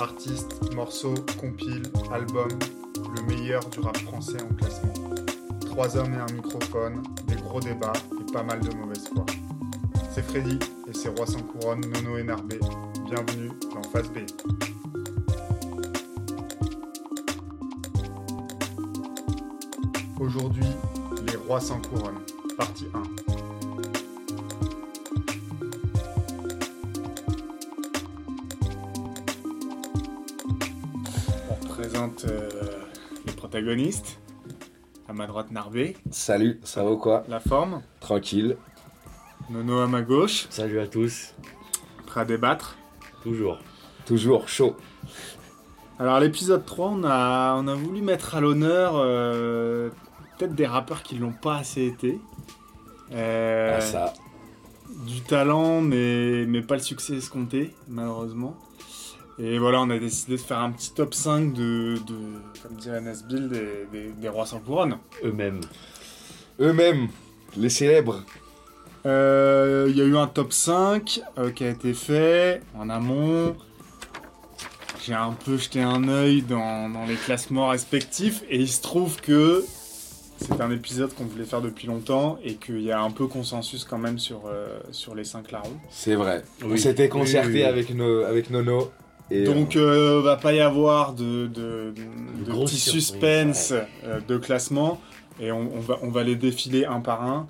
Artistes, morceaux, compiles, albums, le meilleur du rap français en classement. Trois hommes et un microphone, des gros débats et pas mal de mauvaise foi. C'est Freddy et ses rois sans couronne, Nono et Narbé. Bienvenue dans Phase B. Aujourd'hui, les rois sans couronne, partie 1. Les protagonistes. À ma droite, Narbé. Salut, ça va ou quoi? La forme. Tranquille. Nono à ma gauche. Salut à tous, Prêt à débattre. toujours. Toujours chaud. Alors, l'épisode 3, on a, on a voulu mettre à l'honneur euh, peut-être des rappeurs qui l'ont pas assez été. Euh, Ah, ça. du talent, mais, mais pas le succès escompté, malheureusement. Et voilà, on a décidé de faire un petit top 5 de, de comme dirait Nesbill, des, des, des rois sans couronne. Eux-mêmes. Eux-mêmes, les célèbres. Euh, Il y a eu un top 5 euh, qui a été fait en amont. J'ai un peu jeté un œil dans, dans les classements respectifs et il se trouve que c'est un épisode qu'on voulait faire depuis longtemps et qu'il y a un peu consensus quand même sur, euh, sur les 5 larrons. C'est vrai. On Oui. s'était concerté Oui, oui, oui. avec, nos, avec Nono. Et Donc euh, va pas y avoir de, de, de, surprises, suspense euh, de classement et on, on va, on va les défiler un par un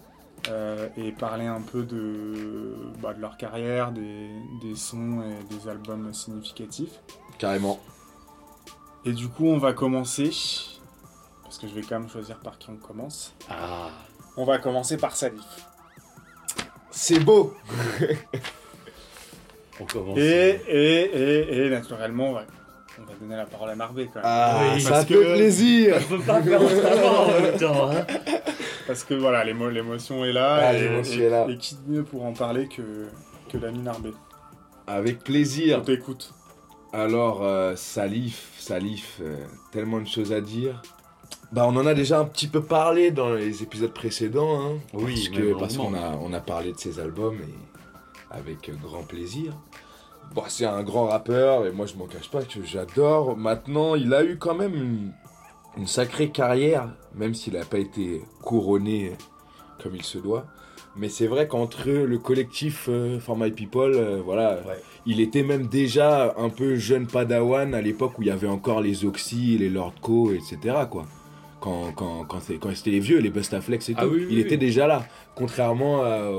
euh, et parler un peu de, bah, de leur carrière, des, des sons et des albums significatifs. euh, carrément. Et du coup on va commencer, parce que je vais quand même choisir par qui on commence. Ah, On va commencer par Salif. C'est beau. on. Et, et, et, et naturellement on va, on va donner la parole à Marvé quand même. Ah, Oui, ça fait que- plaisir. On peut pas faire autrement en même temps. Hein. Parce que voilà, l'émo- l'émotion est là. Ah, et, est là. et qui de mieux pour en parler que, que l'ami Narbé Avec On plaisir. t'écoute. Alors, euh, Salif, Salif, euh, tellement de choses à dire. Bah, on en a déjà un petit peu parlé dans les épisodes précédents. Hein, Oui, parce qu'on a, on a parlé de ses albums et avec grand plaisir. Bon, c'est un grand rappeur et moi je m'en cache pas que j'adore. Maintenant, il a eu quand même une, une sacrée carrière, même s'il n'a pas été couronné comme il se doit. Mais c'est vrai qu'entre le collectif euh, For My People, euh, voilà, Ouais. il était même déjà un peu jeune padawan à l'époque où il y avait encore les Oxy, les Lord Co, etc. quoi. Quand, quand, quand, c'était les vieux, les Bustaflex et tout, Ah oui, oui, il oui. était déjà là. Contrairement à-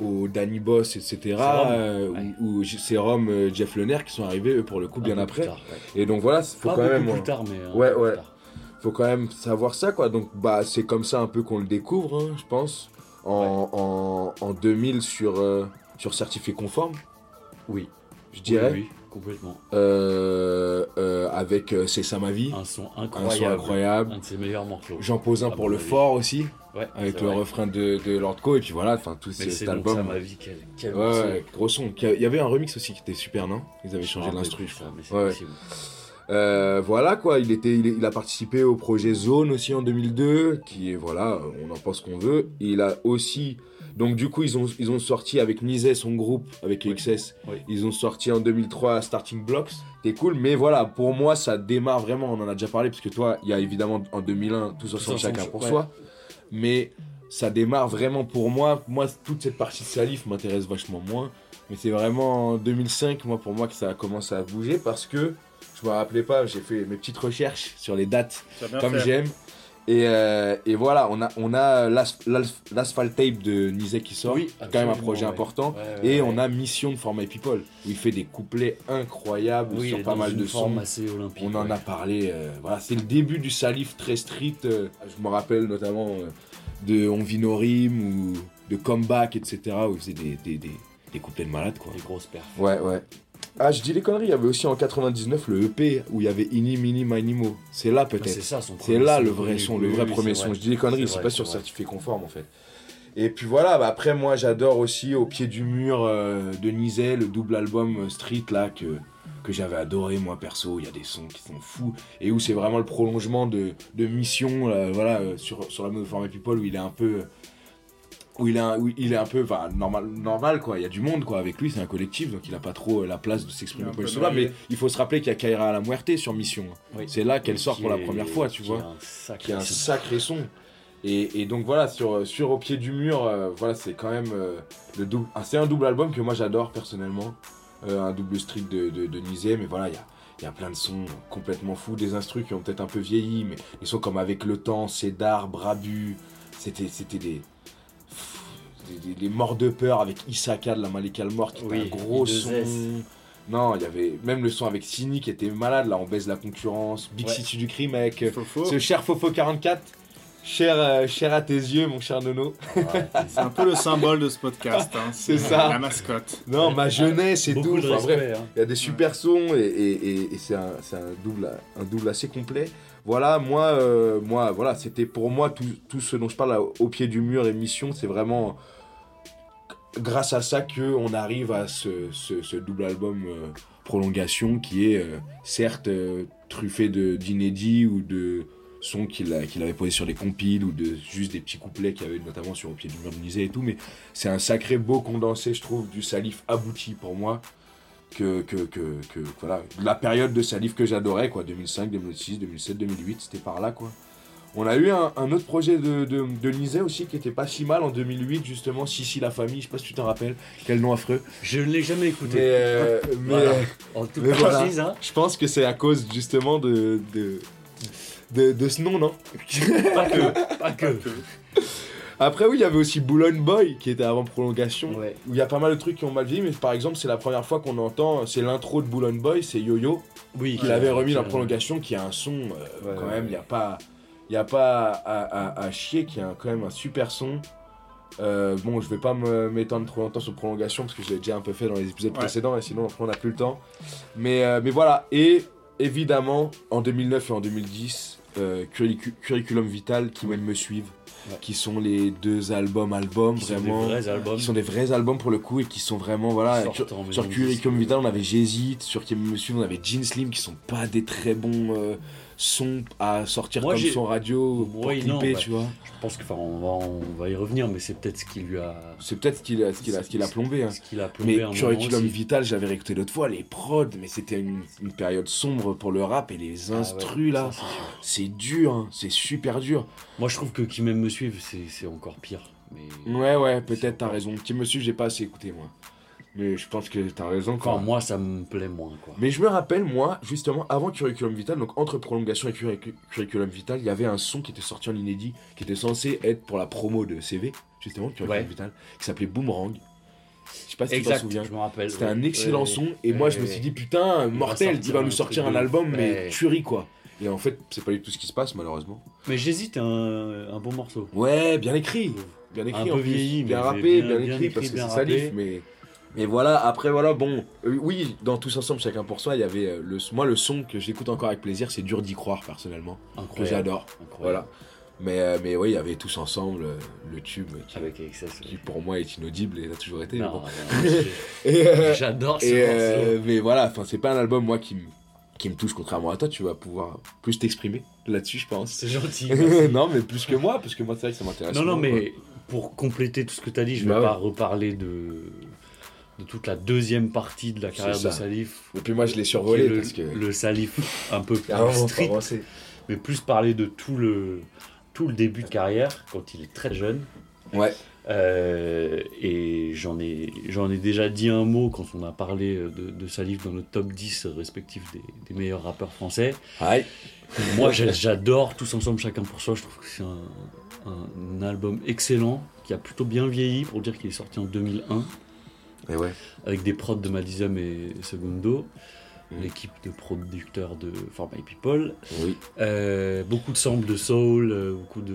aux Danny Boss, etc. Euh, ouais. ou, ou Serum, euh, Jeff Lener qui sont arrivés eux, pour le coup bien peu plus après. tard, ouais. Et donc voilà, faut Pas quand beaucoup même. plus tard, mais. un Ouais, ouais. faut quand même savoir ça quoi donc bah c'est comme ça un peu qu'on le découvre hein, je pense en, en, en 2000 sur euh, sur certifié conforme Oui. je dirais Oui, oui, complètement. Euh, euh, avec euh, c'est ça ma vie Un son un incroyable. son incroyable Un de ses meilleurs morceaux. j'en pose un pour le fort aussi Ouais, avec c'est le vrai. refrain de, de Lord Co et puis voilà enfin tout cet c'est album ça ma vie. Quel, quel ouais, morceau. ouais, gros son il y avait un remix aussi qui était super non? Ils avaient Je changé l'instru je crois c'est Ouais. Euh, voilà quoi, il, était, il, il a participé au projet Zone aussi en 2002, qui est voilà, on en pense qu'on veut. Il a aussi, donc du coup ils ont, ils ont sorti avec Nizet son groupe, avec Oui. XS, Oui. ils ont sorti en 2003 Starting Blocks. C'est cool, mais voilà, pour moi ça démarre vraiment, on en a déjà parlé, parce que toi, il y a évidemment en 2001 tous ensemble ensemble, chacun pour ouais. soi, mais ça démarre vraiment pour moi. Moi, toute cette partie de Salif m'intéresse vachement moins, mais c'est vraiment en 2005, moi pour moi que ça a commencé à bouger, parce que je me rappelais pas, j'ai fait mes petites recherches sur les dates comme j'aime. Et, euh, et voilà, on a, on a l'as- l'Asphalt Tape de Nizek qui sort, Oui, quand même un projet ouais. important. Ouais, ouais, Et on a Mission de For My People, où il fait des couplets incroyables Oui, sur pas mal de sons. assez olympique. On en a parlé, euh, voilà, c'est le début du Salif très street. euh, je me rappelle notamment euh, de On vit nos rimes ou de Comeback, etc., où il faisait des, des, des, des couplets de malade, quoi. Des grosses perfs. Ouais, ouais. Ah, je dis les conneries, il y avait aussi en 99 le EP où il y avait Ini, Mini, Minimo. C'est là Ah, C'est peut-être. ça son C'est là le vrai son, le vrai premier son. Je dis des conneries, C'est pas sur certifié conforme en fait. Et puis voilà, bah après moi j'adore aussi Au pied du mur euh, de Nizet, le double album euh, Street là que, que j'avais adoré moi perso. Il y a des sons qui sont fous et où c'est vraiment le prolongement de, de Mission, euh, voilà, sur, sur la mode Format People où il est un peu. Où il est un, où il est un peu enfin, normal, normal, quoi. Il y a du monde, quoi. Avec lui, c'est un collectif, donc il a pas trop euh, la place de s'exprimer comme noyé. Mais il faut se rappeler qu'il y a Kaira à la Muerte sur Mission. Oui. C'est là qu'elle sort Qui pour la première fois, tu qui vois. est un sacré qui est un son. sacré son. Et, et donc voilà, sur, sur Au pied du mur, euh, voilà, c'est quand même euh, le double. ah, c'est un double album que moi j'adore personnellement. Euh, un double street de, de, de Nizé, mais voilà, il y a, il y a plein de sons complètement fous, des instrus qui ont peut-être un peu vieilli, mais des sons comme Avec le temps, Cédar, Brabu, c'était, c'était des, des, des- des morts de peur avec Isaka de la Malika le Mort, qui était Oui, un gros I2S. son. Non, il y avait même le son avec Sini qui était malade, là on baise la concurrence, Big Ouais. City du crime avec euh, Fofo. ce cher Fofo 44, cher, euh, cher à tes yeux, mon cher Nono. Ouais, C'est un peu le symbole de ce podcast. hein. C'est ça. La mascotte. Non, ma jeunesse et tout. Enfin, respect. hein. il y a des super sons et, et- et- et c'est un, c'est un double, un double assez complet. Voilà, moi, euh, moi voilà, c'était pour moi tout, tout ce dont je parle là, au pied du mur et mission, c'est vraiment grâce à ça que on arrive à ce, double album euh, prolongation qui est euh, certes euh, truffé d'inédits ou de sons qu'il avait posés sur des compiles ou de juste des petits couplets qu'il avait notamment sur au pied du mur de et tout, mais c'est un sacré beau condensé, je trouve, du Salif abouti pour moi. Que, que, que, que- voilà, la période de Salif que j'adorais, quoi, 2005, 2006, 2007, 2008, c'était par là, quoi. On a eu un, un autre projet de, de, de Nizet aussi qui était pas si mal en 2008, justement, Sissi la famille, je sais pas si tu t'en rappelles, quel nom affreux. Je ne l'ai jamais écouté. Mais, euh, mais, Voilà. En toute mais voilà. hein. je pense que c'est à cause justement de, de, de, de ce nom, non? Pas que. Pas que. Après, oui, il y avait aussi Boulogne Boy qui était avant prolongation. Ouais. Où il y a pas mal de trucs qui ont mal vieilli, mais par exemple, c'est la première fois qu'on entend, c'est l'intro de Boulogne Boy, c'est Yo-Yo, Oui. qu'il avait remis dans dans prolongation, qui a un son, euh, Ouais, quand ouais, même, il ouais. n'y a pas, y a pas à, à- à chier, qui a quand même un super son. Euh, bon, je vais pas m'étendre trop longtemps sur prolongation parce que j'ai déjà un peu fait dans les épisodes Ouais. précédents et sinon après on n'a plus le temps. Mais, euh, mais voilà, et évidemment en 2009 et en 2010, euh, Curricu- Curriculum Vital qui même me suivent, Ouais. qui sont les deux albums, albums Qui sont des vraiment, vrais albums. qui sont des vrais albums pour le coup et qui sont vraiment voilà. Sur Curriculum. Vital, on avait J'hésite. Sur Qui me suivent, on avait Jean Slim qui sont pas des très bons sons à sortir Moi, comme son radio pour clipper, ouais. tu vois. Je pense que, on va, on va y revenir, mais c'est peut-être ce qui lui a. C'est peut-être ce qu'il a, ce qu'il a, ce qu'il a plombé. hein. Ce qu'il a plombé Mais Curriculum. Vital, j'avais réécouté l'autre fois, les prods, mais c'était une, une période sombre pour le rap et les Ah ouais, instrus là. c'est dur, hein, c'est super dur. Moi, je trouve que qui même me suivent, c'est c'est encore pire. Mais... Ouais, ouais, peut-être t'as raison. Qui me suit, j'ai pas assez écouté moi. Mais je pense que t'as raison Enfin, moi, ça me plaît moins, quoi. Mais je me rappelle, moi, justement, avant Curriculum Vital, donc entre Prolongation et Curricu- Curriculum Vital, il y avait un son qui était sorti en inédit, qui était censé être pour la promo de CV, justement, Curriculum Ouais. Vital, qui s'appelait Boomerang. Je sais pas si tu t'en exact, souviens. je me rappelle. C'était un excellent son, et moi je me suis dit, putain, mortel, il va nous sortir un album, mais tuerie quoi. Et en fait, c'est pas du tout ce qui se passe, malheureusement. Mais j'hésite, un, un bon morceau. Ouais, bien écrit. Bien écrit, Un en peu plus. vieilli, bien rappé, bien- bien, bien écrit, écrit, parce que c'est salif, mais. Mais voilà, après voilà, bon, euh, oui, dans Tous Ensemble, chacun pour soi, il y avait euh, le, moi le son que j'écoute encore avec plaisir, c'est dur d'y croire personnellement, que Incroyable. j'adore, Incroyable. voilà. Mais, euh, mais oui, il y avait Tous Ensemble, le tube, qui, Avec Excess. qui pour moi est inaudible et l'a toujours été. bon. J'adore ce morceau. mais voilà, enfin c'est pas un album moi qui me qui me touche contrairement à toi, tu vas pouvoir plus t'exprimer là-dessus, je pense. C'est gentil. non, mais plus que moi, parce que moi c'est vrai que ça m'intéresse. Non, non, mais pour compléter tout ce que tu as dit, je vais Bah ouais. pas reparler de, de toute la deuxième partie de la carrière de. Salif. Et puis moi je l'ai survolé le, parce que. le Salif un peu plus Ah, mais plus parler de tout le, tout le début de carrière quand il est très jeune. Ouais. Euh, et j'en ai, j'en ai déjà dit un mot quand on a parlé de, de Salif dans notre top 10 respectif des, des meilleurs rappeurs français. Aïe. Moi, j'a- j'adore Tous Ensemble, Chacun pour Soi. Je trouve que c'est un, un album excellent qui a plutôt bien vieilli pour dire qu'il est sorti en 2001 Et ouais. avec des prods de Madizum et Segundo, l'équipe de producteurs de For My People. Oui. Euh, beaucoup de samples de soul, euh, beaucoup de.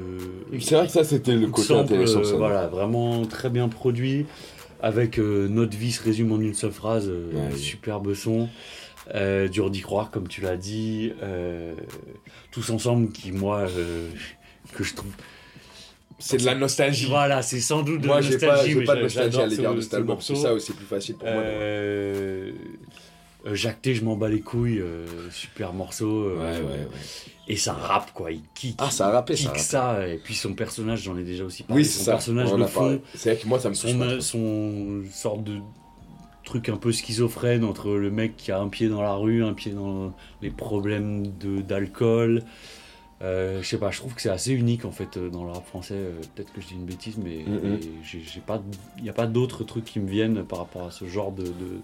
C'est vrai que ça c'était le côté samples, intéressant. euh, ça. voilà, vraiment très bien produit. Avec euh, notre vie se résume en une seule phrase, euh, Ouais, superbe son. Euh, dur d'y croire, comme tu l'as dit. Euh, tous ensemble, qui moi, euh, que je trouve. C'est de la nostalgie. Voilà, c'est sans doute de Moi la j'ai nostalgie. j'ai mais pas de nostalgie à l'égard de cet ce album. C'est ça aussi plus facile pour moi. Euh, Euh, Jacques T, je m'en bats les couilles, euh, super morceau. euh, Ouais, ouais, ouais. Et ça rappe quoi, il kick. Ah, ça a rappé, ça kick ça, et puis son personnage, j'en ai déjà aussi parlé. Oui, c'est son ça. personnage, on le fond. C'est vrai que moi, ça me son, pas son sorte de truc un peu schizophrène entre le mec qui a un pied dans la rue, un pied dans les problèmes d'alcool. Euh, je sais pas, je trouve que c'est assez unique en fait euh, dans le rap français. Euh, Peut-être que je dis une bêtise, mais j'ai pas, il n'y a pas d'autres trucs qui me viennent par rapport à ce genre de, de,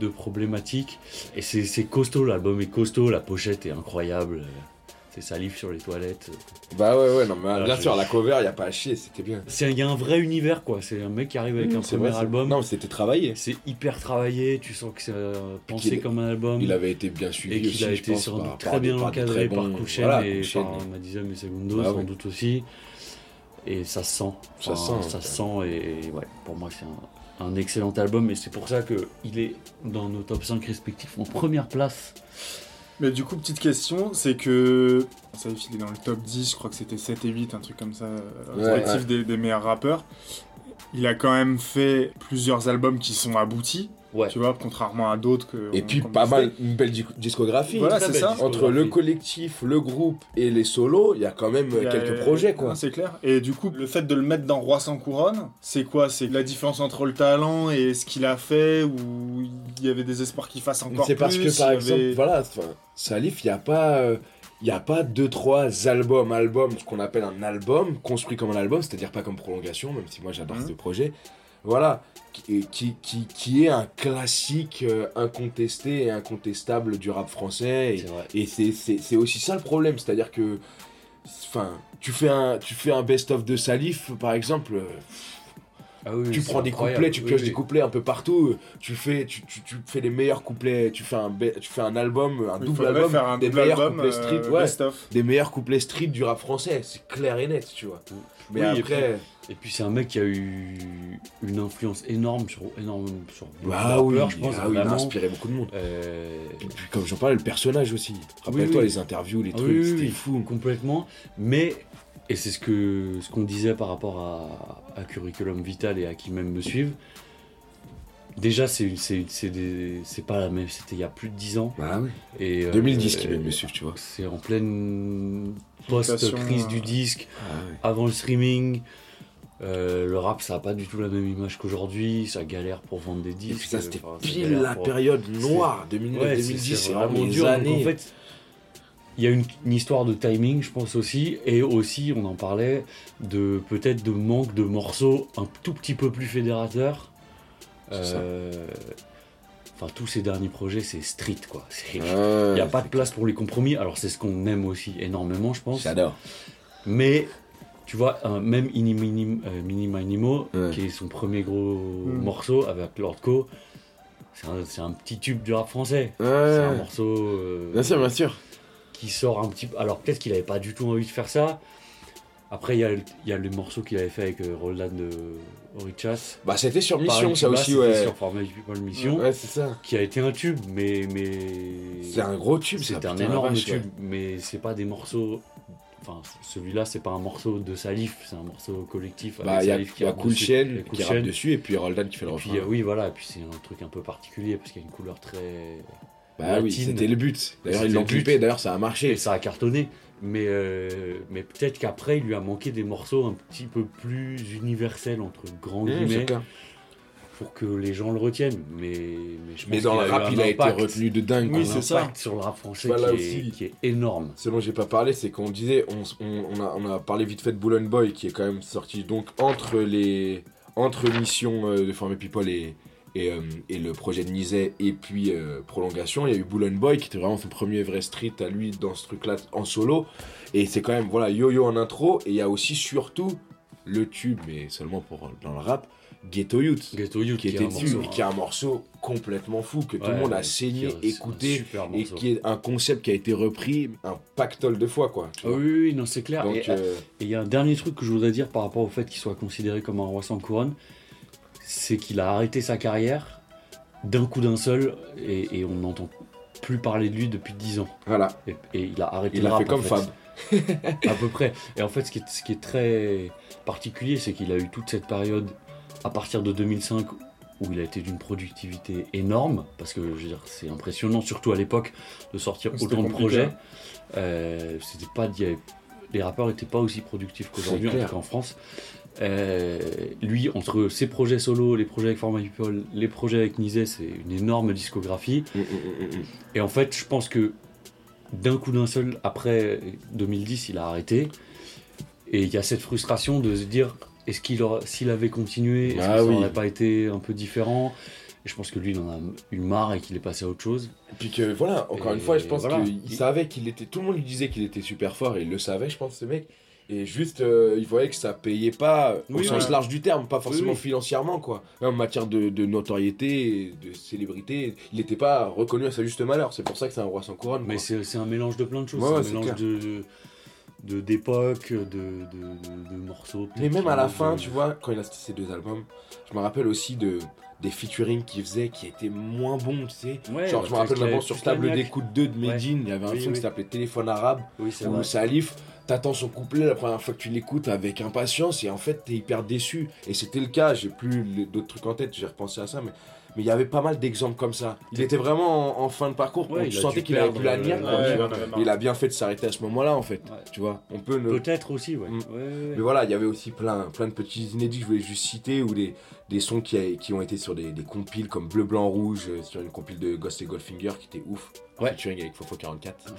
de problématiques. Et c'est costaud, l'album est costaud, la pochette est incroyable. Euh, C'est salif sur les toilettes. Bah ouais, ouais, non, mais Ah, bien sûr, la cover, y a pas à chier, c'était bien. C'est- Il y a un vrai univers quoi. C'est un mec qui arrive avec un Mmh, c'est premier vrai, album. Non, c'était travaillé. C'est hyper travaillé, tu sens que c'est euh, pensé comme un album. Il avait été bien suivi et qu'il a été pense, sans doute par très bien des encadré par Kouchen voilà, et Kouchen. par Madizem et Segundos Ah sans ouais. doute aussi. Et ça se sent. Ça sent, Ça sent et, ouais, pour moi c'est un, un excellent album et c'est pour ça qu'il est dans nos top 5 respectifs en première place. Mais du coup, petite question, c'est que. Ça il est dans le top 10, je crois que c'était 7 et 8, un truc comme ça, euh, Ouais, respectif ouais. Des, des meilleurs rappeurs. Il a quand même fait plusieurs albums qui sont aboutis, Ouais. tu vois, contrairement à d'autres que. Et on- puis pas mal, une belle di- discographie. Voilà, c'est ça. Entre le collectif, le groupe et les solos, il y a quand même a- quelques projets, quoi. C'est clair. Et du coup, le fait de le mettre dans Roi sans couronne, c'est quoi? C'est la différence entre le talent et ce qu'il a fait ou il y avait des espoirs qu'il fasse encore C'est plus parce que, par exemple, avait- voilà, Salif, il n'y a pas... euh, il y a pas deux, trois albums, albums, ce qu'on appelle un album, construit comme un album, c'est-à-dire pas comme prolongation, même si moi j'adore Mhm. ce projet. Voilà, qui, qui, qui, qui est un classique euh, incontesté et incontestable du rap français. Et, C'est vrai. et c'est- c'est c'est aussi ça le problème, c'est-à-dire que, enfin, tu fais un, tu fais un best-of de Salif, par exemple, euh, Ah oui, tu prends des incroyable. couplets, tu pioches oui. des couplets un peu partout, tu fais, tu, tu, tu fais les meilleurs couplets, tu fais un, tu fais un album, un Il double album, faire un des double meilleurs album couplets euh, street, ouais, best-of. des meilleurs couplets street du rap français, c'est clair et net, tu vois. Mais après, Et puis c'est un mec qui a eu une influence énorme sur énorme sur beaucoup bah oui, je pense ah oui, il a inspiré beaucoup de monde. Euh, Et puis, comme j'en parlais, le personnage aussi. Rappelle-toi oui. les interviews, les Ah trucs, c'était oui, fou. Complètement. Mais, et c'est ce que ce qu'on disait par rapport à, à Curriculum Vital et à qui même me suivent. Déjà, c'est c'est c'est des- c'est pas la même. C'était il y a plus de 10 ans. Bah oui. Et, euh, 2010 qui euh, même me suivre, tu vois. C'est en pleine post-crise Mutation, du euh, disque, Ah avant le streaming. Euh, le rap, ça a pas du tout la même image qu'aujourd'hui. Ça galère pour vendre des Et disques. puis ça, c'était Enfin, pile la pour- période noire, 2009, Ouais, 2010, c'est vraiment vraiment dur. Années. en fait, il y a une, une histoire de timing, je pense aussi, et aussi, on en parlait, de peut-être de manque de morceaux un tout petit peu plus fédérateurs. Euh, Enfin, tous ces derniers projets, c'est street, quoi. Il n'y a pas de place pour les compromis. Alors, c'est ce qu'on aime aussi énormément, je pense. J'adore. Mais, tu vois, un- même Ini Mini, euh, Mini Ouais. qui est son premier gros Mm. morceau avec Lord Co, c'est un, c'est un petit tube du rap français. Ouais. C'est un morceau euh, Bien sûr, bien sûr. qui sort un petit peu. Alors peut-être qu'il avait pas du tout envie de faire ça. Après, il y a, le- il y a le morceau qu'il avait fait avec euh, Roland de Orichas. Bah, c'était sur mission, ça Cuba, aussi, c'était ouais. Sur Format People Mission, Ouais, c'est ça. qui a été un tube, mais. mais... C'est un gros tube. C'était un énorme vache, tube, ouais. mais c'est pas des morceaux. Enfin, celui-là, c'est pas un morceau de Salif, c'est un morceau collectif. avec Bah, il y a, y a Cool Chain qui rappe dessus et puis Roldan qui fait le puis, refrain. oui, voilà, et puis c'est un truc un peu particulier parce qu'il y a une couleur très. Bah oui, c'était le but. D'ailleurs, ils l'ont clippé, d'ailleurs, ça a Et marché. ça a cartonné. Mais, euh, mais peut-être qu'après, il lui a manqué des morceaux un petit peu plus universels, entre grands Mmh, guillemets. Pour que les gens le retiennent. Mais, mais, je Mais pense dans qu'il le rap, il a été retenu de dingue. Oui, c'est ça. sur le rap français Voilà qui, aussi. est, qui est énorme. Ce dont j'ai pas parlé, c'est qu'on disait, on, s- on- on a, on a parlé vite fait de Bull Boy qui est quand même sorti donc entre les entre Mission euh, de Former People et, et, euh, et le projet de Nizet et puis euh, Prolongation. Il y a eu Bull Boy qui était vraiment son premier vrai street à lui dans ce truc-là en solo. Et c'est quand même, voilà, Yo-Yo en intro. Et il y a aussi surtout le tube, mais seulement pour dans le rap, Ghetto Youth. Ghetto Youth Qui était un dessus morceau, et qui est un morceau complètement fou que tout le monde a saigné, écouté et qui est un concept qui a été repris un pactole de fois quoi. Ah oui, non, c'est clair. Donc et euh, et il y a un dernier truc que je voudrais dire par rapport au fait qu'il soit considéré comme un roi sans couronne, c'est qu'il a arrêté sa carrière d'un coup d'un seul et, et on n'entend plus parler de lui depuis 10 ans. voilà, Et, et il a arrêté il le a rap, fait comme Fab. à peu près. Et en fait, ce qui est, ce qui est très particulier, c'est qu'il a eu toute cette période à partir de 2005 où il a été d'une productivité énorme, parce que je veux dire, c'est impressionnant, surtout à l'époque, de sortir autant de projets. hein. Euh, c'était pas, avait- les rappeurs n'étaient pas aussi productifs qu'aujourd'hui, en tout cas en France. Euh, lui, entre ses projets solo, les projets avec Format People, les projets avec Nizet, c'est une énorme discographie. Mm, mm, mm. Et en fait, je pense que d'un coup d'un seul, après 2010, il a arrêté. Et il y a cette frustration de se dire, est-ce qu'il s'il avait continué, est-ce Ah que ça oui. n'aurait pas été un peu différent? Et je pense que lui, il en a eu marre et qu'il est passé à autre chose. Et puis que voilà, encore Et une fois, je pense voilà. qu'il Il- savait qu'il était. Tout le monde lui disait qu'il était super fort et il le savait, je pense, ce mec. Et juste, euh, il voyait que ça payait pas au Oui, sens ouais. large du terme, pas forcément oui. financièrement, quoi. En matière de, de notoriété, de célébrité, il n'était pas reconnu à sa juste malheur. C'est pour ça que c'est un roi sans couronne. Mais c'est un mélange de plein de choses. Ouais, c'est ouais, un mélange clair. de de- d'époque, de, de, de- de morceaux. Mais même à la fin, tu vois, quand il a sorti ces deux albums, je me rappelle aussi de des featuring qu'il faisait qui étaient moins bons, tu sais. Ouais, Genre, je me rappelle maintenant sur Table d'écoute 2 de Medine, il y avait un Oui, son oui. qui s'appelait Téléphone arabe. Oui, où vrai. Salif, t'attends son couplet la première fois que tu l'écoutes avec impatience et en fait t'es hyper déçu. Et c'était le cas, j'ai plus d'autres trucs en tête, j'ai repensé à ça, mais mais il y avait pas mal d'exemples comme ça. Il était vraiment en, en fin de parcours, Ouais, tu sentais qu'il avait plus la euh, niaque, Mais il a bien fait de s'arrêter à ce moment-là en fait, Ouais. tu vois. On peut ne... Peut-être aussi, ouais. Mm. Ouais. Mais voilà, il y avait aussi plein, plein de petits inédits, je voulais juste citer, ou des, des sons qui, a- qui ont été sur des, des compiles comme Bleu, Blanc, Rouge, euh, sur une compile de Ghost et Goldfinger qui était ouf. Ouais. Featuring avec Fofo 44.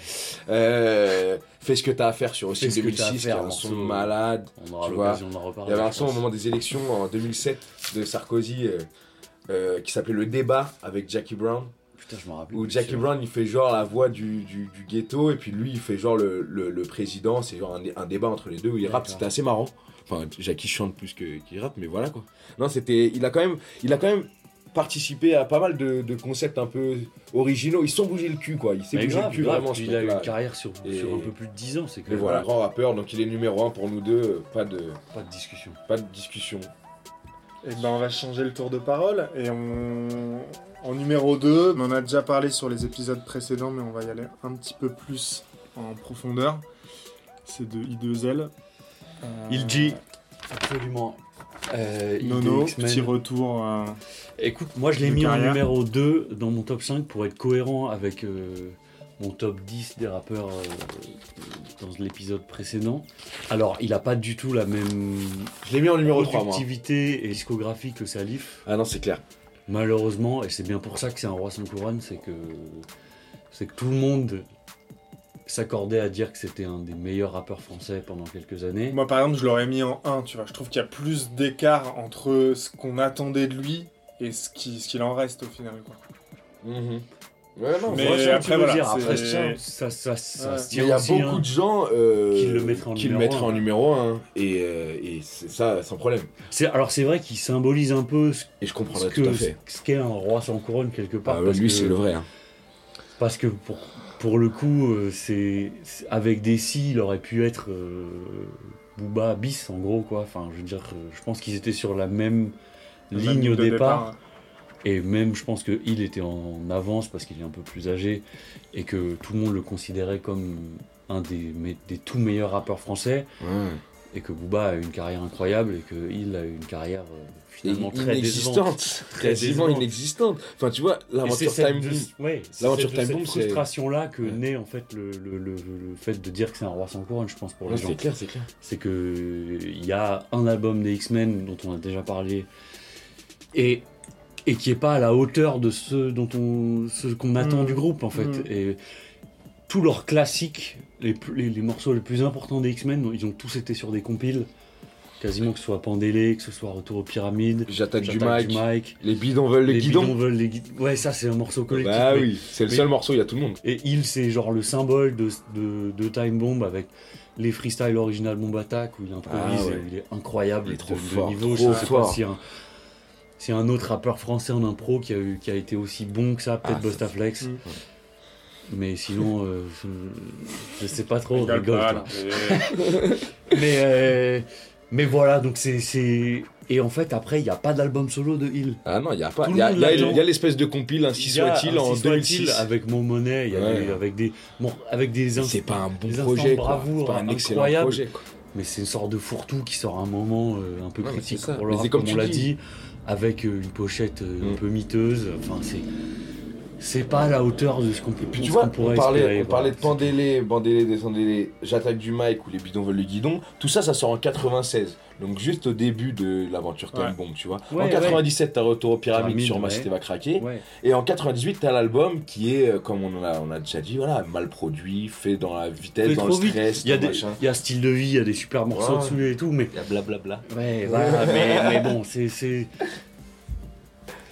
Euh, Fais ce que t'as à faire sur aussi Fais ce que t'as à 2006, qui est un son euh, malade. On aura l'occasion d'en Il y avait un son au moment des élections en 2007 de Sarkozy euh, euh, qui s'appelait Le Débat avec Jackie Brown. Putain, je me rappelle. Où Jackie Brown il fait genre la voix du, du, du ghetto et puis lui il fait genre le, le, le président. C'est genre un, un débat entre les deux où il rappe. C'était assez marrant. Enfin, Jackie chante plus qu'il rappe, mais voilà quoi. Non, c'était. Il a quand même. Il a quand même participé à pas mal de, de concepts un peu originaux. Ils sont bougé le cul quoi. Il s'est bougé grave, le cul grave, vraiment. il a eu une carrière sur, Et- sur un peu plus de 10 ans, c'est que Mais voilà, grand rappeur, donc il est numéro un pour nous deux, pas de, pas de discussion. pas de discussion. Et ben on va changer le tour de parole et on en numéro 2, on en a déjà parlé sur les épisodes précédents mais on va y aller un petit peu plus en profondeur. C'est de I2L. Euh, Il dit. Absolument. Euh, Nono, petit retour. euh, Écoute, moi je l'ai mis en numéro 2 dans mon top 5 pour être cohérent avec euh, mon top 10 des rappeurs euh, dans l'épisode précédent. Alors, il a pas du tout la même Je l'ai mis en numéro 3 moi. productivité et discographie que Salif, Ah non, c'est clair. malheureusement, et c'est bien pour ça que c'est un roi sans couronne, c'est que c'est que tout le monde s'accordait à dire que c'était un des meilleurs rappeurs français pendant quelques années. Moi par exemple je l'aurais mis en 1, tu vois. Je trouve qu'il y a plus d'écart entre ce qu'on attendait de lui et ce qui- ce qu'il en reste au final. Quoi. Mhm. Ouais, non, Mais que après, voilà, dire. Après, ça, ça, ça, ça Ouais. se tient il y a aussi, beaucoup hein. de gens euh, Qui le mettraient en qui le numéro mettraient un. en numéro 1 et, euh, et c'est ça sans problème. C'est- Alors c'est vrai qu'il symbolise un peu ce, Et je ce comprendrais que tout à fait. ce qu'est un roi sans couronne quelque part. Ah parce lui que, c'est le vrai. hein. Parce que pour, pour le coup, euh, c'est c'est- avec des si, il aurait pu être euh, Booba bis en gros quoi. Enfin, je veux dire, euh, je pense qu'ils étaient sur la même ligne au de départ. Et même, je pense qu'il était en avance parce qu'il est un peu plus âgé et que tout le monde le considérait comme un des, des tout meilleurs rappeurs français Ouais. et que Booba a une carrière incroyable et qu'il a une carrière euh, finalement très inexistante, Très quasiment inexistante. Enfin, tu vois, l'aventure cette, Time Boom. ouais, c'est L'aventure cette- Time cette c'est- frustration-là que Ouais. naît en fait le, le- le- le fait de dire que c'est un roi sans couronne, je pense, pour les gens. c'est clair, c'est clair. C'est que il y a un album des X-Men dont on a déjà parlé et, et qui est pas à la hauteur de ce dont on ce qu'on attend Mm. du groupe en fait. Mm. Et tous leurs classiques, les, les, les morceaux les plus importants des X-Men, ils ont tous été sur des compiles. Quasiment que ce soit Pandélé, que ce soit Retour aux pyramides, J'attaque du mic. mic, Les bidons veulent le les guidon. bidons veulent les guid- Ouais, ça c'est un morceau collectif. Bah mais- oui, c'est le mais- seul morceau, il y a tout le monde. Et il, c'est genre le symbole de, de, de Time Bomb avec les freestyles original Bomb Attack où il improvise Ah ouais. et où il est incroyable. Il est trop de- de fort, niveau. trop je sais fort. pas si un, si un autre rappeur français en impro qui a, eu, qui a été aussi bon que ça, peut-être Ah. Mm. Mais sinon, euh, je, je sais pas trop, Rigole rigole. pas, toi. là. Mais, euh, mais voilà, donc c'est- c'est. Et en fait, après, il n'y a pas d'album solo de Hill. Ah non, il y a pas. Il y a, l'espèce de compile, ainsi a soit-il, en Ainsi Soit-il 2006. avec Mon Monnaie, il y a Ouais. des- avec des, bon, avec des C'est pas un bon projet, bravoure C'est pas un excellent projet, quoi. Mais c'est une sorte de fourre-tout qui sort à un moment euh, un peu critique c'est pour Mais le c'est rap, comme on l'a dis. dit. Avec euh, une pochette euh, un Mm. peu miteuse. Enfin, c'est. C'est pas à la hauteur de ce qu'on peut Puis tu vois, on pourrait parlait, espérer, on parlait de. Pandélé, Bandélé, Descendélé, J'attaque du mic ou les bidons veulent le guidon. Tout ça, ça sort en 96. Donc juste au début de l'aventure Time Ouais. Bomb, tu vois. Ouais, en 97, t'as Retour aux pyramides Pyramide, sur ouais. Ma Cité va craquer. Ouais. Et en 98, t'as l'album qui est, euh, comme on, a, on a déjà dit, voilà, mal produit, fait dans la vitesse, Fait dans le stress, Il y a des, machin. il y a style de vie, il y a des super morceaux Ouais. dessus et tout, mais Il y a blablabla. Ouais, voilà, mais, mais bon, c'est, c'est.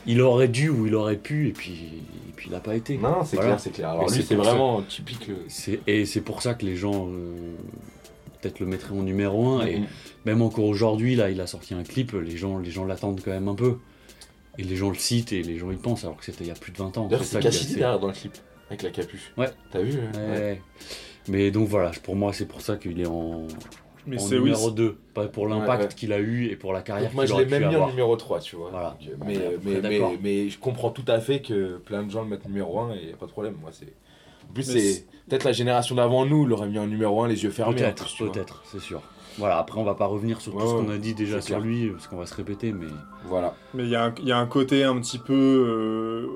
Il aurait dû ou il aurait pu, et puis, puis il n'a pas été. Non, c'est Voilà. clair, c'est clair. Alors lui, c'est ça. vraiment typique. euh, et c'est pour ça que les gens euh, peut-être le mettraient en numéro 1. Et Mhm. même encore aujourd'hui, là, il a sorti un clip, les gens, les gens l'attendent quand même un peu. Et les gens le citent et les gens y pensent, alors que c'était il y a plus de 20 ans. D'ailleurs, c'est Cassidy derrière dans le clip, avec la capuche. Ouais. T'as vu ouais. ouais. Mais donc voilà, pour moi, c'est pour ça qu'il est en, Mais en c'est oui. numéro 2. Pas pour l'impact Ouais, ouais. qu'il a eu et pour la carrière Donc moi, qu'il je aurait l'ai même mis en avoir. numéro 3, tu vois. Voilà. Donc, On Mais, mais, mais, d'accord. mais je comprends tout à fait que plein de gens le mettent numéro 1 et y a pas de problème. Moi, c'est... En plus, c'est peut-être la génération d'avant nous l'aurait mis en numéro 1 les yeux fermés. en Peut-être, c'est sûr. Voilà, après on va pas revenir sur tout Ouais, ce qu'on a dit déjà sur clair. lui, parce qu'on va se répéter, mais Voilà. Mais il y, a un- il y a un côté un petit peu. euh,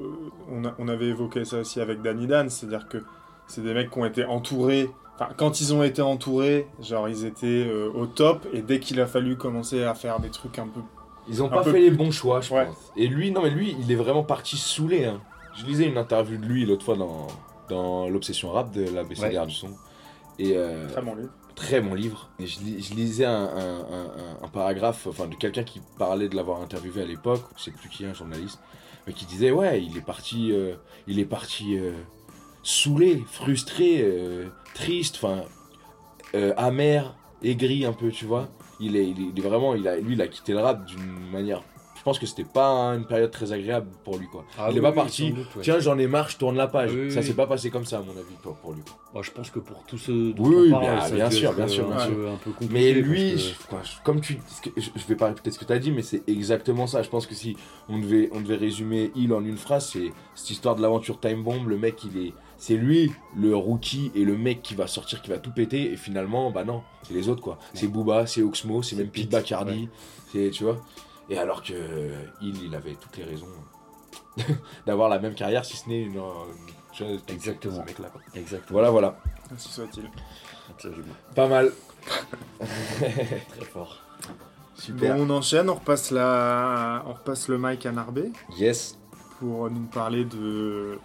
on, a- on avait évoqué ça aussi avec Danny Dan, c'est-à-dire que c'est des mecs qui ont été entourés. Enfin, quand ils ont été entourés, genre ils étaient euh, au top, et dès qu'il a fallu commencer à faire des trucs un peu. Ils ont pas fait les bons choix, je Ouais. pense. Et lui, non, mais lui, il est vraiment parti saoulé. Hein. Je lisais une interview de lui l'autre fois dans, dans l'Obsession Rap de la BCDR du son. Et euh, Très bon livre. très bon livre. Et je, lis- je lisais un, un- un- un- un paragraphe enfin, de quelqu'un qui parlait de l'avoir interviewé à l'époque, je sais plus qui, un journaliste, mais qui disait Ouais, il est parti, euh, il est parti euh, saoulé, frustré, euh, triste, enfin, euh, amer, aigri un peu, tu vois. Il est, il est, vraiment, il lui, il a quitté le rap d'une manière. Je pense que c'était pas une période très agréable pour lui, quoi. Ah il est oui, pas oui, parti. sans doute, ouais. Tiens, j'en ai marre, je tourne la page. Oui, ça s'est pas passé comme ça, à mon avis, pour, pour lui. Moi, je pense que pour tous ceux Oui, parle, bien- bien sûr, bien euh, sûr, un bien peu- un peu compliqué. Mais lui, que- quoi, comme tu, je, vais pas répéter ce que tu as dit, mais c'est exactement ça. Je pense que si on devait, on devait résumer il en une phrase, c'est cette histoire de l'aventure Time Bomb. Le mec, il est, c'est lui, le rookie et le mec qui va sortir, qui va tout péter. Et finalement, bah non, c'est les autres quoi. C'est Booba, c'est Oxmo, c'est même Pete Pete, Bacardi, c'est tu vois. Et alors que il, il avait toutes les raisons d'avoir la même carrière, si ce n'est une, une- vois, Exactement. ce mec-là, quoi. Exactement. Voilà, voilà, Ainsi soit-il. Absolument. pas mal. Très fort. Super. Bon, on enchaîne, on repasse, la... on repasse le mic à Narbé Yes. pour nous parler de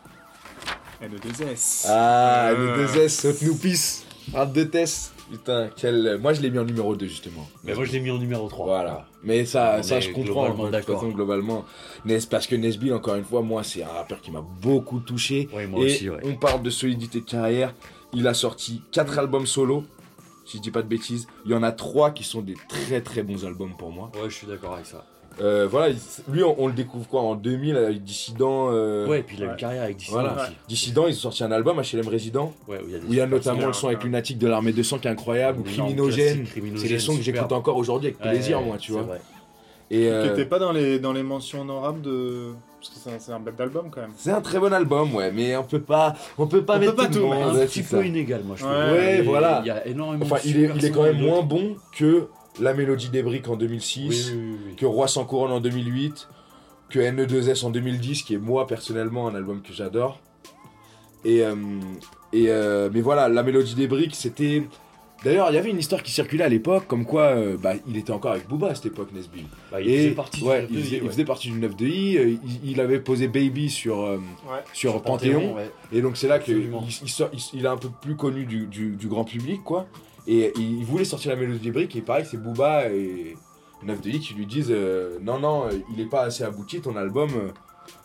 N2S. Ah, Euh. le 2S, saute-nous pisse. Un de test. Putain, quel. Moi, je l'ai mis en numéro 2, justement. Mais moi, je l'ai mis en numéro 3. Voilà. Mais ça, On ça je comprends. globalement De toute d'accord. façon, globalement. Parce que Nesbill, encore une fois, moi, c'est un rappeur qui m'a beaucoup touché. Ouais, moi Et aussi, ouais. on parle de solidité de carrière. Il a sorti 4 albums solo. Si je dis pas de bêtises. Il y en a 3 qui sont des très très bons albums pour moi. Ouais, je suis d'accord avec ça. Euh, voilà, il- lui, on, on le découvre quoi En 2000 avec Dissident. euh, Ouais, et puis il a ouais. une carrière avec Dissident Voilà. aussi. Dissident, ils ont sorti un album, HLM Résident. Ouais, où il y a, des Où il y a super notamment le son avec Lunatic de l'armée 200 qui est incroyable, ou Criminogène. C'est des sons que j'écoute encore aujourd'hui avec plaisir, ouais, moi, tu vois. vrai. Et Qui euh, était pas dans les, dans les mentions honorables de. Parce que c'est un, un bête d'album quand même. c'est un très bon album, ouais, mais on peut pas, on peut pas On mettre peut pas tout. Un petit peu inégal, moi, je trouve. Ouais, voilà. Il y a énormément Enfin, de il est, il est quand même moins bon que La Mélodie des Briques en Oui, 2006, oui, oui, oui. que Roi sans couronne en 2008, que NE2S en 2010, qui est moi personnellement un album que j'adore. Et, euh, et euh, mais voilà, La Mélodie des Briques, c'était. D'ailleurs, il y avait une histoire qui circulait à l'époque, comme quoi euh, bah, il était encore avec Booba à cette époque, Nesbill. Bah, il faisait partie ouais, du il, faisait, il ouais. faisait partie du 9 de I. euh, Il, il avait posé Baby sur, euh, Ouais. sur Panthéon. ouais. Et donc c'est là qu'il il, il- il est un peu plus connu du, du- du grand public, quoi. Et il, il voulait sortir la mélodie des briques. Et pareil, c'est Booba et 9 de qui lui disent euh, Non, non, euh, il est pas assez abouti ton album. euh,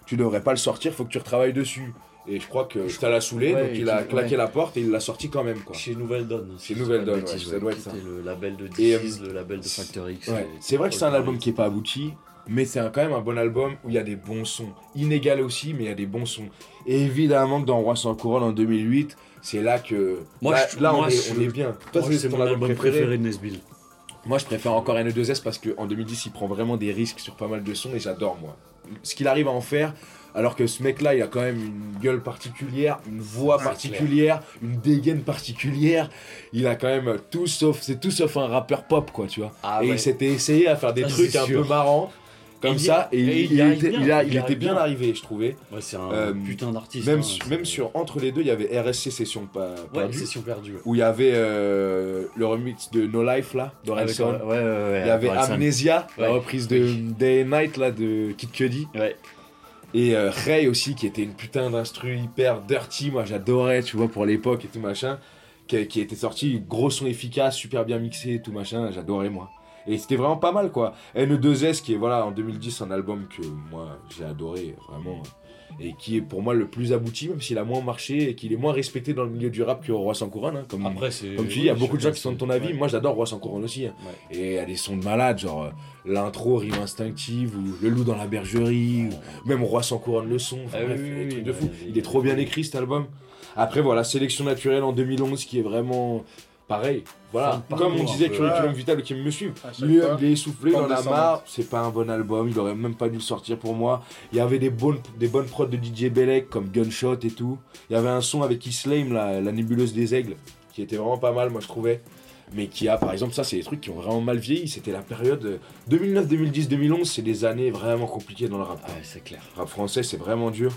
tu devrais pas le sortir, faut que tu retravailles dessus. Et je crois que ça l'a saoulé, Ouais, donc il a claqué ouais. la porte et il l'a sorti quand même, quoi. Chez Nouvelle Donne. Chez Nouvelle Donne, bêtises, ouais, ça doit être ça. C'était le label de Et, DC's, le label de Factor X. C'est vrai que c'est un album qui est pas abouti, mais c'est quand même un bon album où il y a des bons sons. Inégal aussi, mais il y a des bons sons. Et évidemment que dans Roi sans couronne en 2008, c'est là que. Moi, là, je- là, moi, on, est, je- on est bien. Toi, c'est mon album préféré, de Nesbill. Moi, je préfère encore N2S parce qu'en 2010, il prend vraiment des risques sur pas mal de sons et j'adore, moi. Ce qu'il arrive à en faire, alors que ce mec-là, il a quand même une gueule particulière, une voix particulière, une dégaine particulière. Il a quand même tout sauf, c'est tout sauf un rappeur pop, quoi, tu vois. Ah et il s'était essayé à faire des Ça, trucs un sûr. peu marrants. Comme ça, et, il, et il il y arrive était, bien, il a- il il y était arrive bien bien. arrivé, je trouvais. Ouais, c'est un Euh, putain d'artiste. Même, hein, même sur entre les deux, il y avait RSC Session pas Ouais, perdue, session perdue. ouais. où il y avait euh, le remix de No Life là, Avec, d'Orelsan. ouais, ouais, ouais, Il y avait. Amnesia, la reprise de Day and Night là de Kid Cudi. Ouais. Et euh, Ray aussi, qui était une putain d'instru hyper dirty, moi j'adorais, tu vois, pour l'époque et tout machin. Qui, qui était sorti, gros son efficace, super bien mixé et tout machin, j'adorais moi. Et c'était vraiment pas mal quoi. N2S, qui est voilà en 2010 un album que moi j'ai adoré vraiment. Et qui est pour moi le plus abouti, même s'il a moins marché et qu'il est moins respecté dans le milieu du rap que Roi sans couronne. hein, comme, Après, comme tu dis, il y a beaucoup de gens qui sont de ton avis. ouais. Moi j'adore Roi sans couronne aussi. hein. Ouais. Et il y a des sons de malade, genre euh, l'intro, rime instinctive, ou le loup dans la bergerie, ou même Roi sans couronne le son. Enfin, Ah bref, oui, des oui, trucs oui, de bah, fou. Il est trop bien écrit cet album. Après voilà, Sélection naturelle en 2011 qui est vraiment pareil. Voilà, comme on disait. Curriculum. Vital qui me suivent. Chaque Lui, il est essoufflé, il en a marre, c'est pas un bon album, il aurait même pas dû le sortir pour moi. Il y avait des bonnes, des bonnes prods de DJ Belek comme Gunshot et tout. Il y avait un son avec Islame, la, la nébuleuse des aigles, qui était vraiment pas mal, moi je trouvais. Mais qui a, par exemple, ça c'est des trucs qui ont vraiment mal vieilli. C'était la période euh, 2009, 2010, 2011, c'est des années vraiment compliquées dans le rap. Ouais, c'est clair. Le rap français, c'est vraiment dur.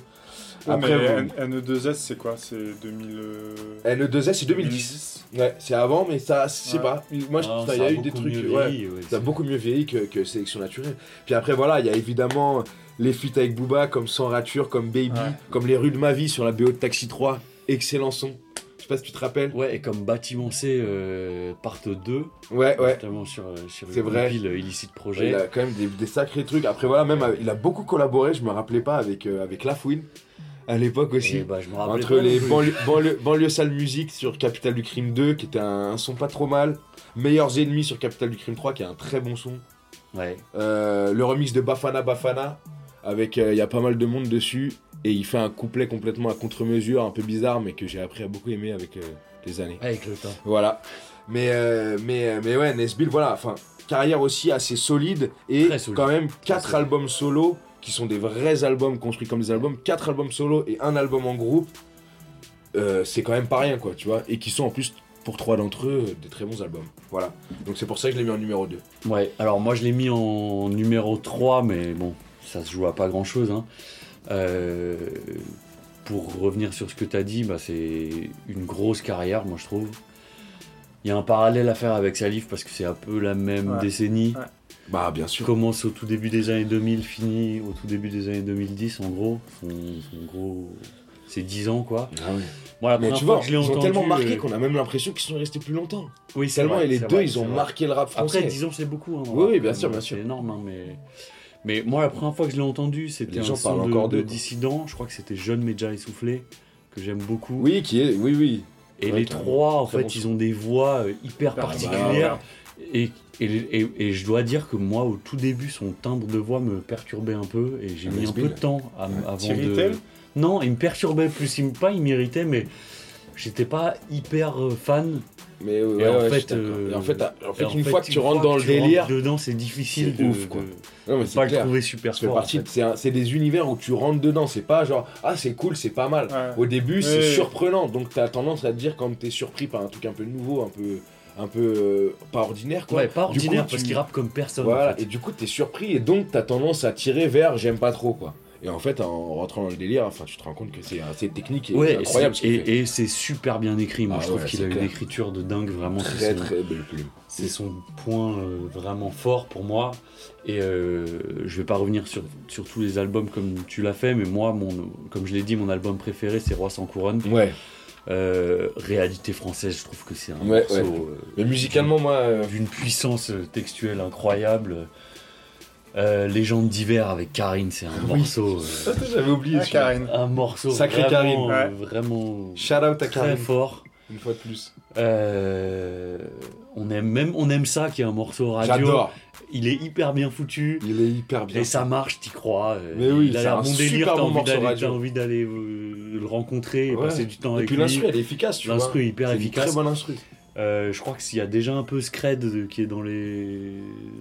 Ouais, Après, mais vous- N- NE2S, c'est quoi? C'est 2000. euh, N2S, c'est 2010. Ouais, c'est avant, mais ça, je sais Ouais. pas. Moi, je- Ah, ça, il y a eu des trucs. ouais. ouais, Ça a c'est- beaucoup mieux vieilli que, que Sélection Naturelle. Puis après, voilà, il y a évidemment les feats avec Booba, comme Sans Rature, comme Baby, Ouais. comme Les Rues de ma vie sur la BO de Taxi 3. Excellent son. Je sais pas si tu te rappelles. Ouais, et comme Bâtiment C, euh, part 2, Ouais, ouais. notamment sur, euh, sur C'est vrai. compile euh, Illicite Projet. Il a quand même des, des sacrés trucs. Après, voilà, même, euh, il a beaucoup collaboré, je me rappelais pas, avec, euh, avec Lafouine, à l'époque aussi. Bah, je me rappelle Entre pas les banlieues, Sale Musique sur Capital du Crime 2, qui était un, un son pas trop mal. Meilleurs ennemis sur Capital du Crime 3, qui est un très bon son. Ouais. Euh, le remix de Bafana Bafana, avec il y a pas mal de monde dessus, et il fait un couplet complètement à contre-mesure, un peu bizarre, mais que j'ai appris à beaucoup aimer avec euh, les années. Avec le temps. Voilà. Mais, euh, mais, euh, mais ouais, Nesbill, voilà, enfin, carrière aussi assez solide, et solide. quand même quatre solide. albums solo, qui sont des vrais albums construits comme des albums, quatre albums solo et un album en groupe, euh, c'est quand même pas rien, quoi, tu vois, et qui sont en plus, pour trois d'entre eux, des très bons albums. Voilà. Donc c'est pour ça que je l'ai mis en numéro 2. Ouais, alors moi je l'ai mis en numéro 3, mais bon, ça se joue à pas grand chose. Hein. Euh, pour revenir sur ce que tu as dit, bah, c'est une grosse carrière, moi je trouve. Il y a un parallèle à faire avec Salif parce que c'est un peu la même Ouais. décennie. Ouais. Bah, bien sûr. Commence au tout début des années 2000, finit au tout début des années 2010 en gros. Son, son gros. C'est 10 ans quoi. Ah ouais. Moi la Mais tu vois, je ils ont tellement marqué euh, qu'on a même l'impression qu'ils sont restés plus longtemps. Oui, c'est Tellement, vrai, et les deux, vrai, ils ont vrai. marqué le rap français. Après, 10 ans, c'est beaucoup. hein, Oui, oui, bien sûr, bien sûr. C'est énorme, hein, mais... mais moi, la première fois que je l'ai entendu, c'était un son de. Dissident. Je crois que c'était Jeune mais déjà essoufflé, que j'aime beaucoup. Oui, qui est. Oui, oui. Et Ouais, les carrément. trois, en fait, bon ils ont des voix euh, hyper Ah, bah, particulières. Et, et, et- et je dois dire que moi, au tout début, son timbre de voix me perturbait un peu. Et j'ai mis un peu de temps à- avant de. Non, il me perturbait plus. Il me, pas, il m'irritait, mais j'étais pas hyper euh, fan. Mais ouais, Et en ouais, fait, euh, Et en fait, en fait, Et en une fait, fois que tu rentres dans le tu délire, dedans, c'est difficile c'est de, ouf, quoi. de- non, mais de c'est pas le clair. trouver super fort. en fait. c'est des univers où tu rentres dedans. C'est pas genre, ah, c'est cool, c'est pas mal. Ouais. Au début, c'est Ouais. surprenant. Donc, t'as tendance à te dire quand t'es surpris par un truc un peu nouveau, un peu. Un peu. euh, pas ordinaire, quoi. Ouais, pas coup, ordinaire tu- parce qu'il rappe comme personne. Voilà, en fait. et du coup, t'es surpris et donc t'as tendance à tirer vers j'aime pas trop, quoi. Et en fait, en rentrant dans le délire, enfin, tu te rends compte que c'est assez technique et Ouais, c'est et incroyable ce et, et c'est super bien écrit. Moi, Ah je trouve ouais, qu'il a une écriture de dingue, vraiment. Très c'est son- très belle plume. C'est son point euh, vraiment fort pour moi. Et euh, je vais pas revenir sur, sur tous les albums comme tu l'as fait, mais moi, mon, comme je l'ai dit, mon album préféré, c'est Roi sans couronne. Ouais, Euh, réalité française, je trouve que c'est un Ouais, morceau euh, mais musicalement, moi. d'une puissance textuelle incroyable. Euh, Légende d'hiver avec Karine, c'est un Oui. morceau. euh, J'avais oublié Ah, celui-là. Karine. un morceau Sacré vraiment, Karine. euh, Ouais. vraiment Shout out à très Karine, fort. une fois de plus. Euh, on aime même on aime ça qui est un morceau radio. J'adore. Il est hyper bien foutu. Il est hyper bien. Et ça marche, t'y crois. euh, Mais oui, il a c'est l'air un bon super t'as bon envie morceau d'aller, radio. t'as envie d'aller euh, le rencontrer et Ouais. passer du temps Et avec puis lui. l'instru, elle est efficace, tu vois. L'instru est hyper C'est une efficace. Très bonne instru. Euh, je crois que s'il y a déjà un peu Scred euh, qui est dans les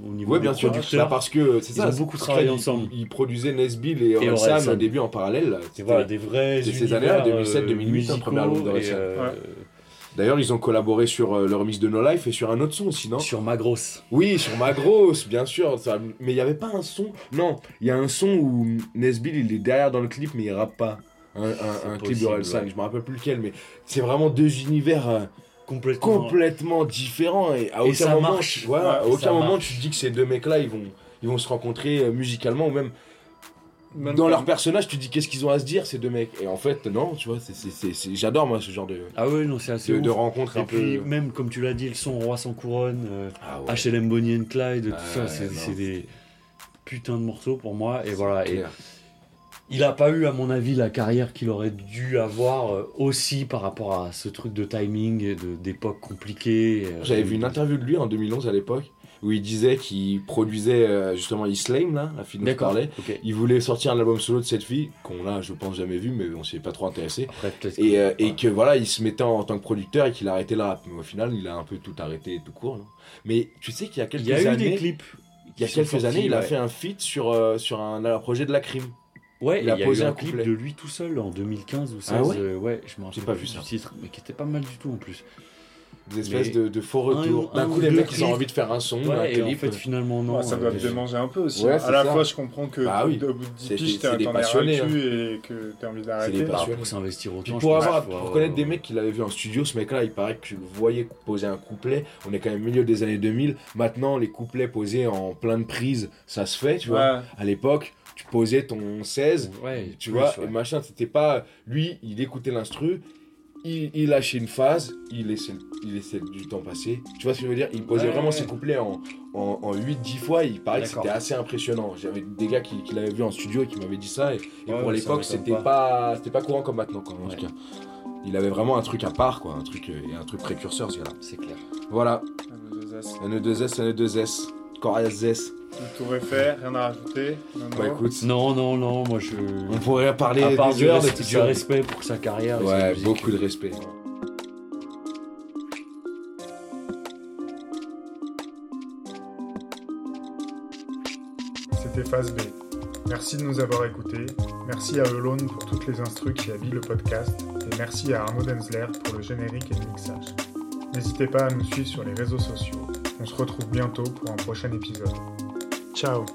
au niveau Ouais, des bien sûr. Bah, producteurs. parce que c'est ça. ont beaucoup Scred, travaillé il- ensemble. Ils produisaient Nesbill et Orelsan Orelsan. au début en parallèle. C'est C'était- voilà, des vrais c'est ces années-là, euh, 2007, 2008, hein, musicaux premier album et, d'Orelsan. euh. D'ailleurs, ils ont collaboré sur euh, le remix de No Life et sur un autre son aussi, non? Sur ma grosse. Oui, sur ma grosse, bien sûr. ça- Mais il n'y avait pas un son. Non, il y a un son où Nesbill il est derrière dans le clip, mais il rappe pas. Un, un- un clip de possible, Royal 5, ouais. je me rappelle plus lequel, mais c'est vraiment deux univers euh, Complètement. complètement différents. Et à Et aucun ça moment, marche. tu, voilà, Ouais, à ça aucun moment marche. tu te dis que ces deux mecs-là, ils vont, ils vont se rencontrer euh, musicalement ou même Même dans leur personnage, tu te dis qu'est-ce qu'ils ont à se dire ces deux mecs. Et en fait, non, tu vois, c'est, c'est, c'est- c'est- j'adore moi ce genre de, Ah ouais, non, c'est assez de, ouf. de rencontres Et un puis, peu. même comme tu l'as dit, le son Roi sans couronne, euh, Ah ouais, HLM Bonnie and Clyde, tout Ah ça, ouais, c'est non. c'est des putains de morceaux pour moi. Et voilà. Et. Il a pas eu, à mon avis, la carrière qu'il aurait dû avoir euh, aussi par rapport à ce truc de timing et d'époque compliquée. euh, J'avais vu une interview de lui en 2011 à l'époque où il disait qu'il produisait euh, justement Islame, là, la fille dont je parlais. Il voulait sortir un album solo de cette fille, qu'on l'a, je pense, jamais vu, mais on s'y est pas trop intéressé. Après. Et, que- et que voilà, il se mettait en, tant que producteur et qu'il a arrêté le rap. Mais au final, il a un peu tout arrêté tout court. non? Mais tu sais qu'il y a quelques il y a eu années, des clips. il y a quelques sortis, années, il a ouais. fait un feat sur, sur un, un projet de la crime. Ouais, il a il y a posé eu un un clip couplet. de lui tout seul en 2015 ou 16. Ah ouais euh, ouais, je me rappelle pas vu du ça. titre, mais qui était pas mal du tout en plus. Des espèces de, de faux retours. ou- D'un un coup, ou les mecs, ils ont envie de faire un son, un Ouais, et en fait, finalement, non. Ouais, ça doit euh, te démanger un peu aussi. Ouais, à c'est la ça. fois, je comprends que Bah oui. au bout de 10 C'est- piges, c'est t'as des t'en passionnés, le cul et que t'as envie d'arrêter. passionnés. pour s'investir autant. Puis je pour, pense avoir, pour connaître des mecs qu'il avait vu en studio, ce mec-là, il paraît que tu le voyais poser un couplet. On est quand même au milieu des années 2000. Maintenant, les couplets posés en plein de prises, ça se fait, tu vois. À l'époque, tu posais ton 16, Ouais, tu plus, vois, ouais. et machin, c'était pas. Lui, il écoutait l'instru, il, il lâchait une phase, il laissait, il laissait du temps passer. Tu vois ce que je veux dire? Il posait Ouais, vraiment ouais. ses couplets en, en, en 8-10 fois, il paraît que c'était assez impressionnant. J'avais des gars qui, qui l'avaient vu en studio et qui m'avaient dit ça, et, et Ouais, pour l'époque, c'était pas. pas, c'était pas courant comme maintenant, quoi, en Ouais. tout cas. Il avait vraiment un truc à part, quoi, un truc, euh, et un truc précurseur, ce gars-là. C'est clair. Voilà, Un, deux, S. NE2S, NE2S, Corias S. Le tour est fait, rien à rajouter. Non, non. Bah écoute, Non, non, non, moi je. on pourrait parler à part des du, heures de res- tout du ça. respect pour sa carrière. et sa Ouais, beaucoup de respect. C'était Phase B. Merci de nous avoir écoutés. Merci à Elone pour toutes les instrus qui habillent le podcast. Et merci à Arnaud Denzler pour le générique et le mixage. N'hésitez pas à nous suivre sur les réseaux sociaux. On se retrouve bientôt pour un prochain épisode. Ciao